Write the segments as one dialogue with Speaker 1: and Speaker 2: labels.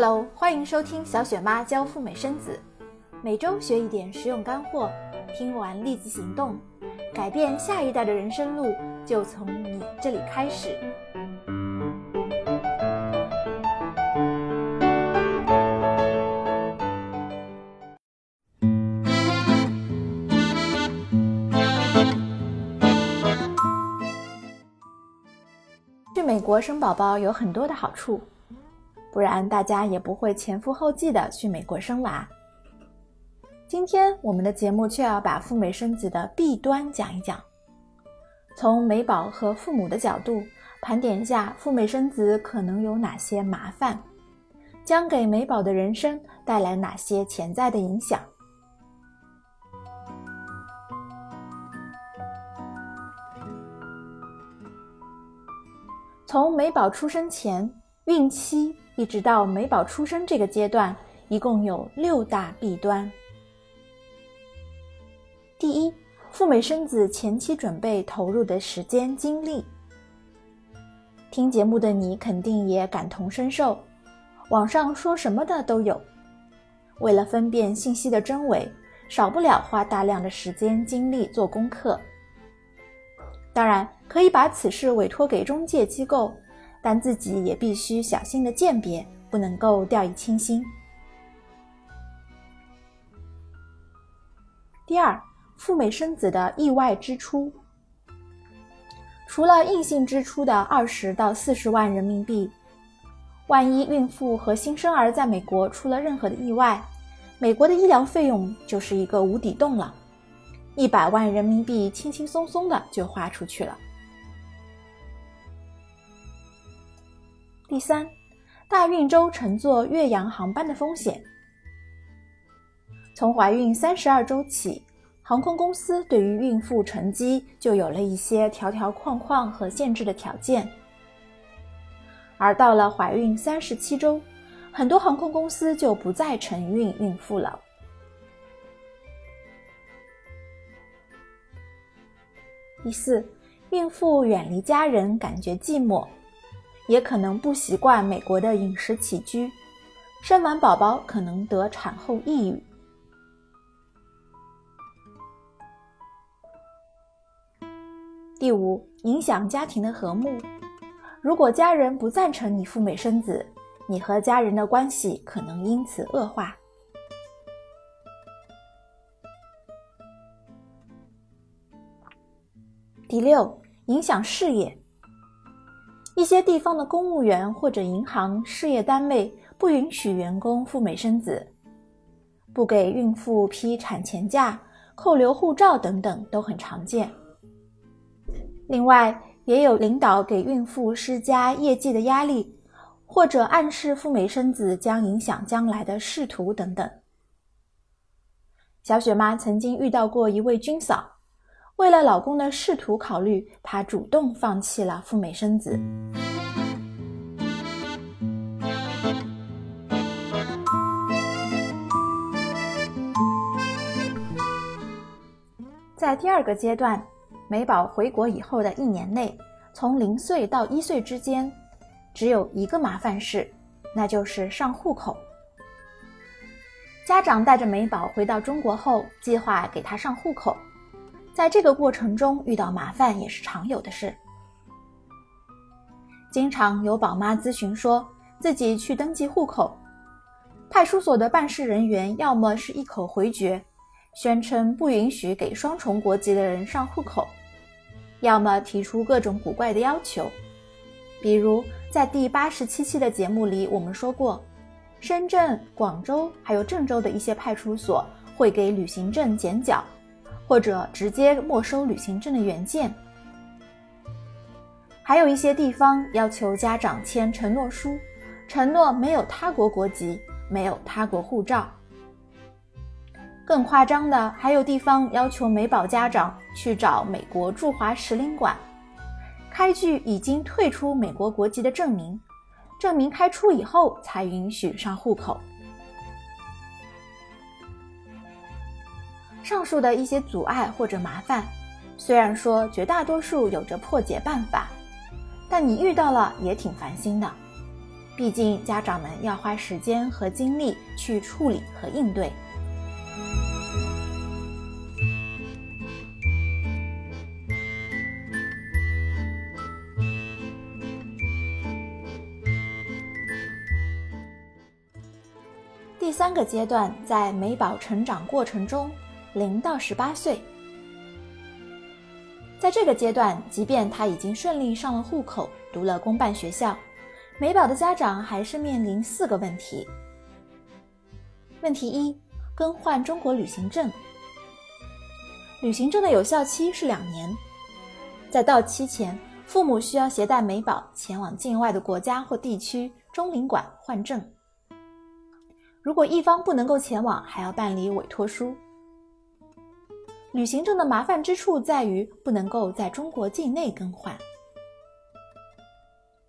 Speaker 1: Hello，欢迎收听小雪妈教赴美生子，每周学一点实用干货，听完立即行动，改变下一代的人生路就从你这里开始。去美国生宝宝有很多的好处。不然大家也不会前赴后继的去美国生娃。今天我们的节目却要把赴美生子的弊端讲一讲，从美宝和父母的角度盘点一下赴美生子可能有哪些麻烦，将给美宝的人生带来哪些潜在的影响。从美宝出生前，孕期。一直到美宝出生这个阶段，一共有六大弊端。第一，赴美生子前期准备投入的时间精力。听节目的你肯定也感同身受，网上说什么的都有。为了分辨信息的真伪，少不了花大量的时间精力做功课。当然，可以把此事委托给中介机构。但自己也必须小心的鉴别，不能够掉以轻心。第二，赴美生子的意外支出，除了硬性支出的二十到四十万人民币，万一孕妇和新生儿在美国出了任何的意外，美国的医疗费用就是一个无底洞了，一百万人民币轻轻松松的就花出去了。第三，大运周乘坐岳阳航班的风险。从怀孕三十二周起，航空公司对于孕妇乘机就有了一些条条框框和限制的条件。而到了怀孕三十七周，很多航空公司就不再承运孕妇了。第四，孕妇远离家人，感觉寂寞。也可能不习惯美国的饮食起居，生完宝宝可能得产后抑郁。第五，影响家庭的和睦。如果家人不赞成你赴美生子，你和家人的关系可能因此恶化。第六，影响事业。一些地方的公务员或者银行、事业单位不允许员工赴美生子，不给孕妇批产前假、扣留护照等等都很常见。另外，也有领导给孕妇施加业绩的压力，或者暗示赴美生子将影响将来的仕途等等。小雪妈曾经遇到过一位军嫂。为了老公的仕途考虑，她主动放弃了赴美生子。在第二个阶段，美宝回国以后的一年内，从零岁到一岁之间，只有一个麻烦事，那就是上户口。家长带着美宝回到中国后，计划给她上户口。在这个过程中遇到麻烦也是常有的事，经常有宝妈咨询说，自己去登记户口，派出所的办事人员要么是一口回绝，宣称不允许给双重国籍的人上户口，要么提出各种古怪的要求，比如在第八十七期的节目里我们说过，深圳、广州还有郑州的一些派出所会给旅行证剪角。或者直接没收旅行证的原件，还有一些地方要求家长签承诺书，承诺没有他国国籍，没有他国护照。更夸张的，还有地方要求美宝家长去找美国驻华使领馆，开具已经退出美国国籍的证明，证明开出以后才允许上户口。上述的一些阻碍或者麻烦，虽然说绝大多数有着破解办法，但你遇到了也挺烦心的。毕竟家长们要花时间和精力去处理和应对。第三个阶段在美宝成长过程中，零到十八岁。在这个阶段，即便他已经顺利上了户口，读了公办学校，美宝的家长还是面临四个问题。问题一：更换中国旅行证。旅行证的有效期是两年，在到期前，父母需要携带美宝前往境外的国家或地区中领馆换证。如果一方不能够前往，还要办理委托书。旅行证的麻烦之处在于不能够在中国境内更换，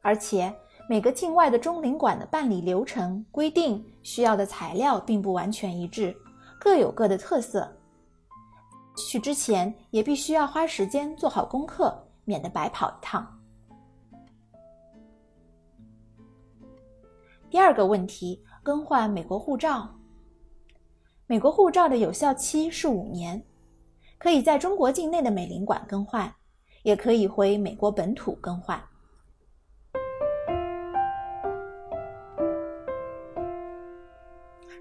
Speaker 1: 而且每个境外的中领馆的办理流程规定需要的材料并不完全一致，各有各的特色。去之前也必须要花时间做好功课，免得白跑一趟。第二个问题。更换美国护照，美国护照的有效期是五年，可以在中国境内的美领馆更换，也可以回美国本土更换。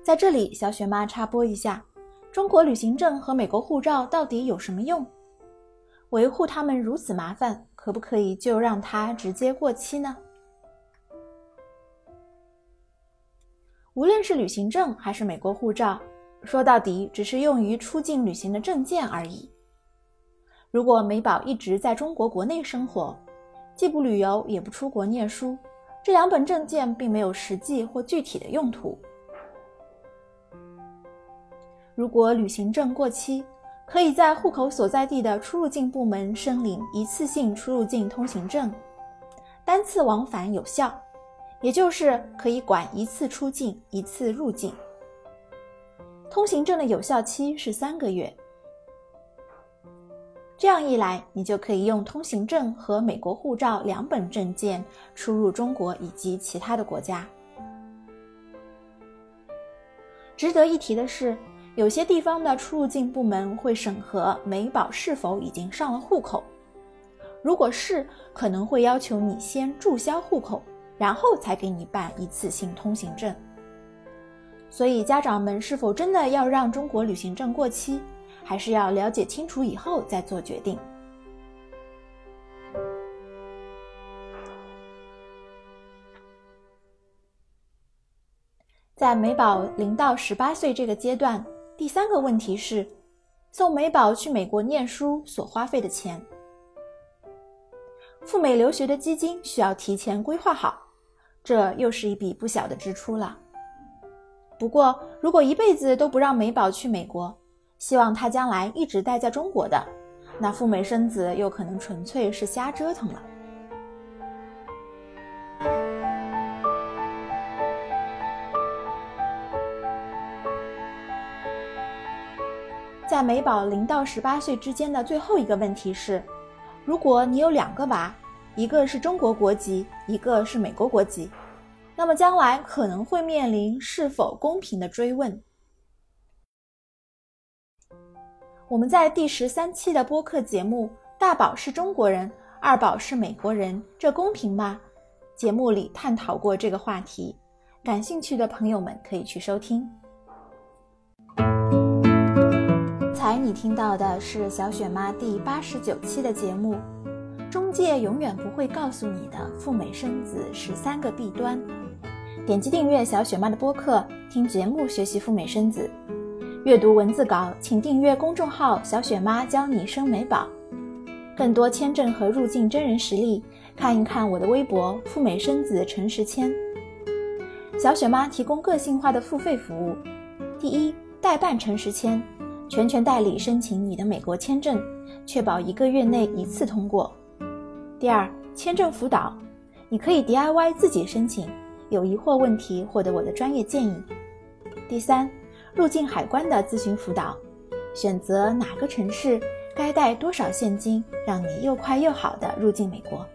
Speaker 1: 在这里，小雪妈插播一下：中国旅行证和美国护照到底有什么用？维护它们如此麻烦，可不可以就让它直接过期呢？无论是旅行证还是美国护照，说到底只是用于出境旅行的证件而已。如果美宝一直在中国国内生活，既不旅游也不出国念书，这两本证件并没有实际或具体的用途。如果旅行证过期，可以在户口所在地的出入境部门申领一次性出入境通行证，单次往返有效。也就是可以管一次出境，一次入境。通行证的有效期是三个月。这样一来，你就可以用通行证和美国护照两本证件出入中国以及其他的国家。值得一提的是，有些地方的出入境部门会审核美宝是否已经上了户口，如果是，可能会要求你先注销户口。然后才给你办一次性通行证，所以家长们是否真的要让中国旅行证过期，还是要了解清楚以后再做决定。在美宝零到十八岁这个阶段，第三个问题是，送美宝去美国念书所花费的钱，赴美留学的基金需要提前规划好。这又是一笔不小的支出了。不过，如果一辈子都不让美宝去美国，希望她将来一直待在中国的，那赴美生子又可能纯粹是瞎折腾了。在美宝零到十八岁之间的最后一个问题是：如果你有两个娃。一个是中国国籍，一个是美国国籍，那么将来可能会面临是否公平的追问。我们在第十三期的播客节目《大宝是中国人，二宝是美国人，这公平吗》节目里探讨过这个话题，感兴趣的朋友们可以去收听。才你听到的是小雪妈第八十九期的节目。中介永远不会告诉你的赴美生子十三个弊端。点击订阅小雪妈的播客，听节目学习赴美生子。阅读文字稿，请订阅公众号“小雪妈教你生美宝”。更多签证和入境真人实例，看一看我的微博“赴美生子陈时谦”。小雪妈提供个性化的付费服务：第一，代办陈时谦，全权代理申请你的美国签证，确保一个月内一次通过。第二，签证辅导，你可以 DIY 自己申请，有疑惑问题获得我的专业建议。第三，入境海关的咨询辅导，选择哪个城市，该带多少现金，让你又快又好的入境美国。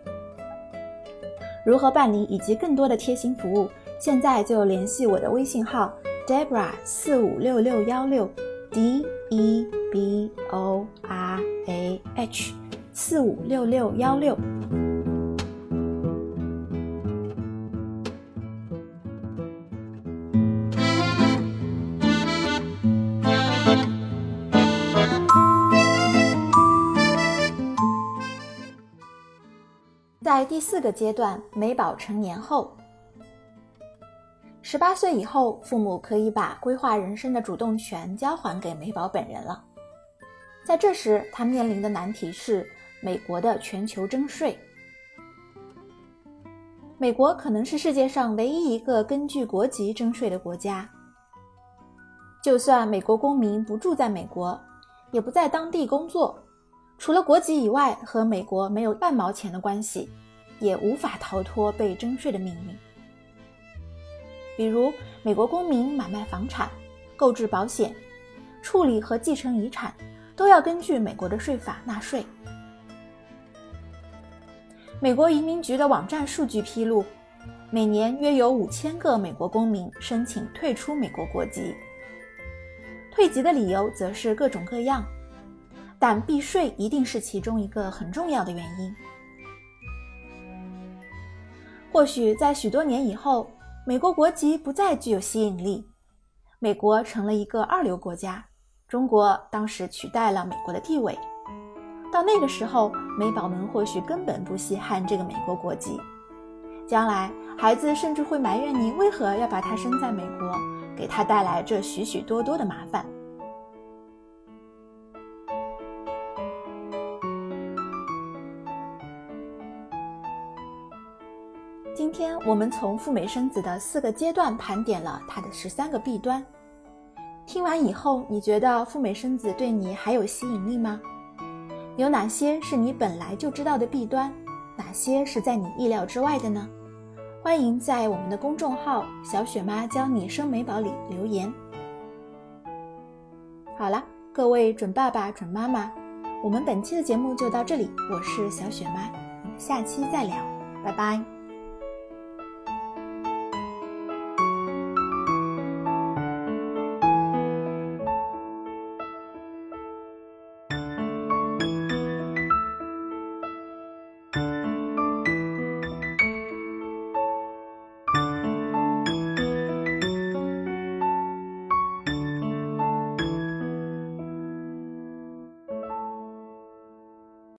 Speaker 1: 如何办理以及更多的贴心服务，现在就联系我的微信号 Debra 四五六六幺六 D E B O R A H 四五六六幺六。在第四个阶段，美宝成年后，十八岁以后，父母可以把规划人生的主动权交还给美宝本人了。在这时，他面临的难题是美国的全球征税。美国可能是世界上唯一一个根据国籍征税的国家。就算美国公民不住在美国，也不在当地工作。除了国籍以外，和美国没有半毛钱的关系，也无法逃脱被征税的命运。比如，美国公民买卖房产、购置保险、处理和继承遗产，都要根据美国的税法纳税。美国移民局的网站数据披露，每年约有五千个美国公民申请退出美国国籍，退籍的理由则是各种各样。但避税一定是其中一个很重要的原因。或许在许多年以后，美国国籍不再具有吸引力，美国成了一个二流国家，中国当时取代了美国的地位。到那个时候，美宝们或许根本不稀罕这个美国国籍，将来孩子甚至会埋怨你为何要把他生在美国，给他带来这许许多多的麻烦。我们从赴美生子的四个阶段盘点了它的十三个弊端。听完以后，你觉得赴美生子对你还有吸引力吗？有哪些是你本来就知道的弊端？哪些是在你意料之外的呢？欢迎在我们的公众号“小雪妈教你生美宝”里留言。好了，各位准爸爸、准妈妈，我们本期的节目就到这里。我是小雪妈，我们下期再聊，拜拜。